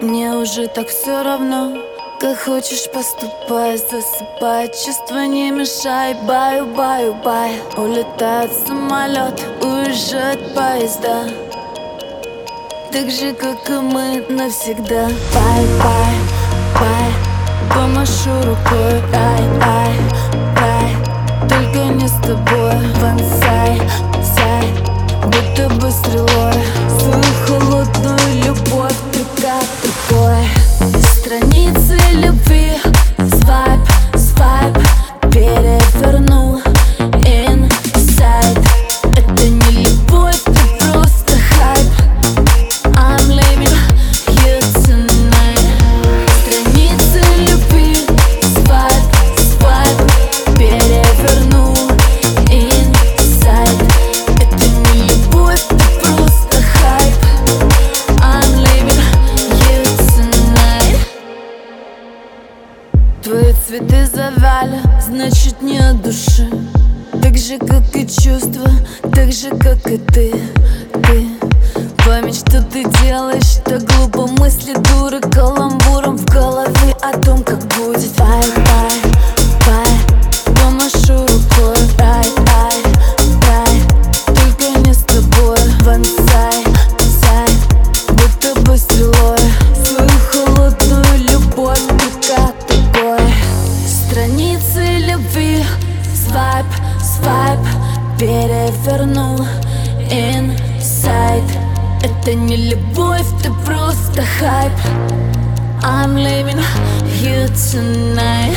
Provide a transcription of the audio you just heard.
Мне уже так все равно Как хочешь поступай Засыпай, чувства не мешай Баю, баю, бай. Улетает самолет Уезжает поезда. Так же, как и мы навсегда. Bye, bye, bye Помашу рукой. Ай, ай, ай Только не с тобой Вансай, завяли, значит не от души. Так же, как и чувства, так же, как и ты, ты. Память, что ты делаешь, так глупо. Мысли дуры Каламбуром Страницы любви. Свайп, свайп. Перевернул Inside Это не любовь, ты просто хайп. I'm leaving you tonight